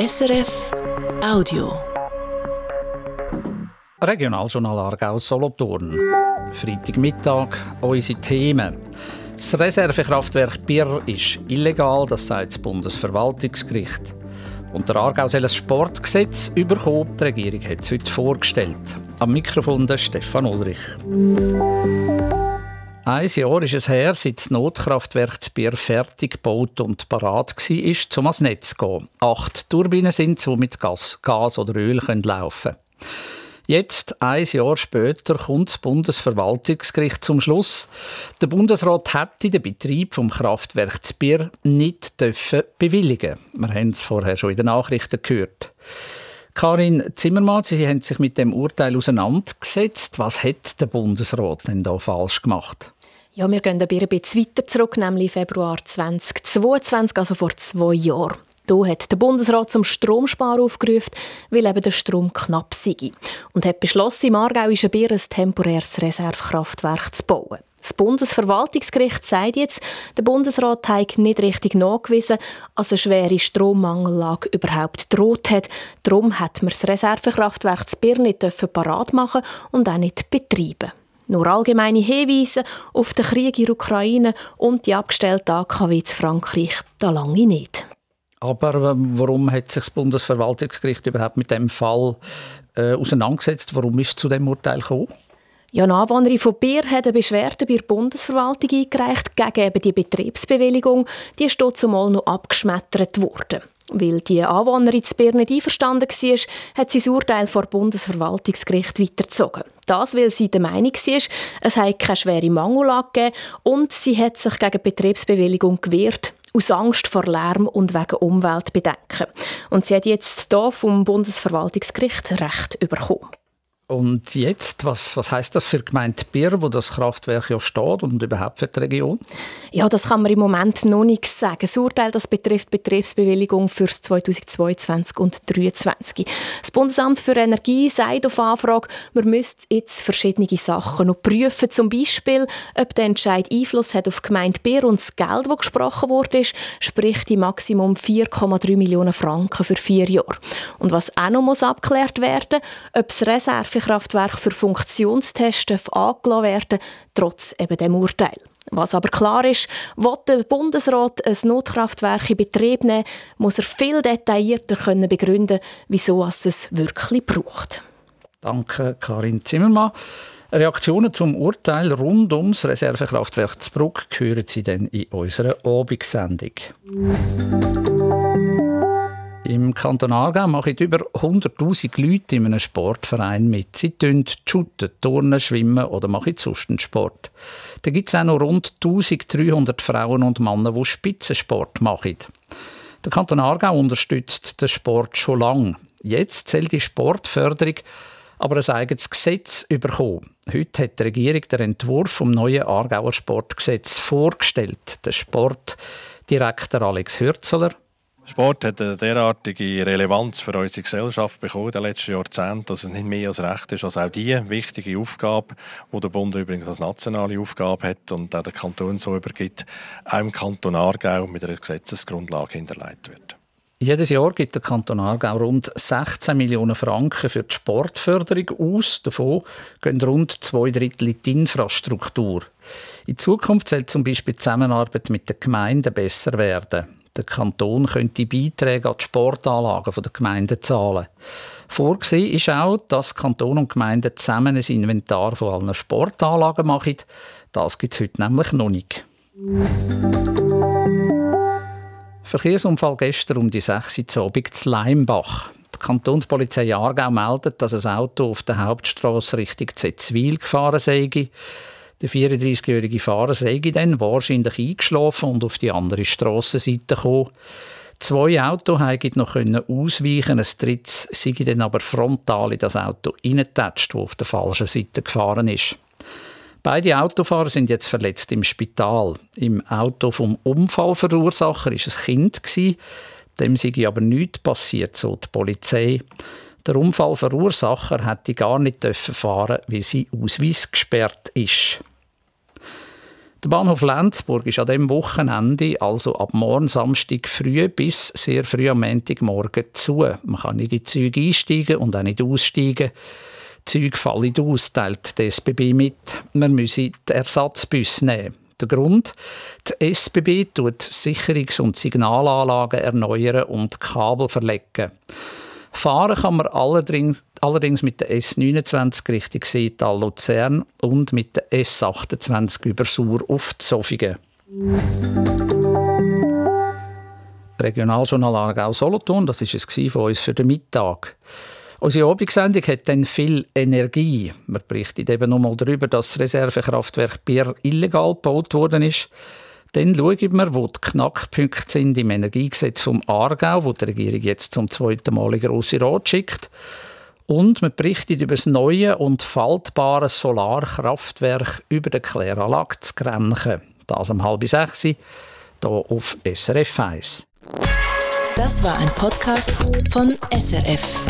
SRF Audio. Regionaljournal Aargau Solothurn. Freitagmittag, unsere Themen. Das Reservekraftwerk Birr ist illegal, das sagt das Bundesverwaltungsgericht. Und der Aargau soll ein Sportgesetz überkommen. Die Regierung hat es heute vorgestellt. Am Mikrofon der Stefan Ulrich. Ein Jahr ist es her, seit das Notkraftwerk zu Bier fertig gebaut und parat war, um ans Netz zu gehen. Acht Turbinen sind, die mit Gas, Gas oder Öl laufen können. Jetzt, ein Jahr später, kommt das Bundesverwaltungsgericht zum Schluss. Der Bundesrat hätte den Betrieb vom Kraftwerk Bier nicht dürfen bewilligen. Wir haben es vorher schon in den Nachrichten gehört. Karin Zimmermann, Sie haben sich mit dem Urteil auseinandergesetzt. Was hat der Bundesrat denn da falsch gemacht? Ja, wir gehen ein bisschen weiter zurück, nämlich Februar 2022, also vor zwei Jahren. Da hat der Bundesrat zum Stromsparen aufgerufen, weil eben der Strom knapp sei. Und hat beschlossen, im aargauischen Bier ein temporäres Reservekraftwerk zu bauen. Das Bundesverwaltungsgericht sagt jetzt, der Bundesrat hat nicht richtig nachgewiesen, dass eine schwere Strommangellage überhaupt droht hat. Darum hat man das Reservekraftwerk zu Bier nicht parat machen und auch nicht betreiben. Nur allgemeine Hinweise auf den Krieg in der Ukraine und die abgestellte AKW zu Frankreich, da lange nicht. Aber ähm, warum hat sich das Bundesverwaltungsgericht überhaupt mit dem Fall äh, auseinandergesetzt? Warum ist es zu dem Urteil gekommen? Ja, eine Anwohnerin von Bier hat eine Beschwerde bei der Bundesverwaltung eingereicht gegen eben die Betriebsbewilligung. Die ist dort zumal noch abgeschmettert worden. Weil die Anwohnerin zu Bier nicht einverstanden war, hat sie das Urteil vor Bundesverwaltungsgericht weitergezogen. Das, weil sie der Meinung war, es habe keine schwere Mangellage gegeben und sie hat sich gegen Betriebsbewilligung gewehrt aus Angst vor Lärm und wegen Umweltbedenken. Und sie hat jetzt hier vom Bundesverwaltungsgericht Recht bekommen. Und jetzt, was, was heißt das für Gemeinde Bier, wo das Kraftwerk ja steht und überhaupt für die Region? Ja, das kann man im Moment noch nicht sagen. Das Urteil das betrifft Betriebsbewilligung für 2022 und 2023. Das Bundesamt für Energie sagt auf Anfrage, man müsste jetzt verschiedene Sachen noch prüfen. Zum Beispiel, ob der Entscheid Einfluss hat auf Gemeinde Bier und das Geld, das gesprochen wurde, sprich die Maximum 4,3 Millionen Franken für vier Jahre. Und was auch noch muss abgeklärt werden, ob das Reserve Kraftwerk für Funktionstests angelassen werden, trotz eben dem Urteil. Was aber klar ist, will der Bundesrat ein Notkraftwerk in Betrieb nehmen, muss er viel detaillierter können begründen wieso es es wirklich braucht. Danke, Karin Zimmermann. Reaktionen zum Urteil rund ums Reservekraftwerk Zbruck hören Sie dann in unserer Abendsendung. Im Kanton Aargau machen über 100'000 Leute in einem Sportverein mit. Sie tun shooten, turnen, schwimmen oder machen sonst einen Sport. Da gibt es auch noch rund 1300 Frauen und Männer, die Spitzensport machen. Der Kanton Aargau unterstützt den Sport schon lange. Jetzt zählt die Sportförderung aber ein eigenes Gesetz bekommen. Heute hat die Regierung den Entwurf vom neuen Aargauer Sportgesetz vorgestellt. Der Sportdirektor Alex Hürzeler Sport hat eine derartige Relevanz für unsere Gesellschaft bekommen in den letzten Jahrzehnten, dass es nicht mehr als recht ist, als auch die wichtige Aufgabe, die der Bund übrigens als nationale Aufgabe hat und auch der Kanton so übergibt, auch im Kanton Aargau mit einer Gesetzesgrundlage hinterlegt wird. Jedes Jahr gibt der Kanton Aargau rund 16 Millionen Franken für die Sportförderung aus. Davon gehen rund zwei Drittel in die Infrastruktur. In Zukunft soll zum Beispiel die Zusammenarbeit mit den Gemeinden besser werden. Der Kanton könnte Beiträge an die Sportanlagen der Gemeinden zahlen. Vorgesehen ist auch, dass Kanton und Gemeinden zusammen ein Inventar von allen Sportanlagen machen. Das gibt es heute nämlich noch nicht. Verkehrsunfall gestern um die 6 Uhr Abend zu Leimbach. Die Kantonspolizei Aargau meldet, dass ein Auto auf der Hauptstrasse Richtung Zetzwil gefahren sei. Der 34-jährige Fahrer sei dann wahrscheinlich eingeschlafen und auf die andere Strassenseite gekommen. Zwei Autos haben noch ausweichen Ein drittes sei dann aber frontal in das Auto reingetatscht, das auf der falschen Seite gefahren ist. Beide Autofahrer sind jetzt verletzt im Spital. Im Auto vom Unfallverursacher ist ein Kind dem sei aber nichts passiert, so die Polizei. Der Unfallverursacher hätte gar nicht fahren, weil sie Ausweis gesperrt ist. Der Bahnhof Lenzburg ist an dem Wochenende, also ab morgen Samstag früh bis sehr früh am Montagmorgen zu. Man kann nicht in die Züge einsteigen und auch nicht aussteigen. Die Züge fallen aus, teilt die SBB mit. Man müsse den Ersatzbus nehmen. Der Grund? Die SBB tut Sicherungs- und Signalanlagen erneuern und Kabel verlegen. Fahren kann man allerdings, allerdings mit der S29 Richtung Seetal Luzern und mit der S28 über Sur auf Zofingen. Regionaljournal Aargau Solothurn, das ist es von uns für den Mittag. Unsere Abendsendung hat dann viel Energie. Man berichtet eben nochmal darüber, dass das Reservekraftwerk Bier illegal gebaut worden ist. Dann schauen wir, wo die Knackpunkte sind im Energiegesetz vom Aargau, wo die Regierung jetzt zum zweiten Mal in grosse Rat schickt. Und man berichtet über das neue und faltbare Solarkraftwerk über der Kläranlage zu Grenchen. Das um halb sechs, hier auf SRF 1. Das war ein Podcast von SRF.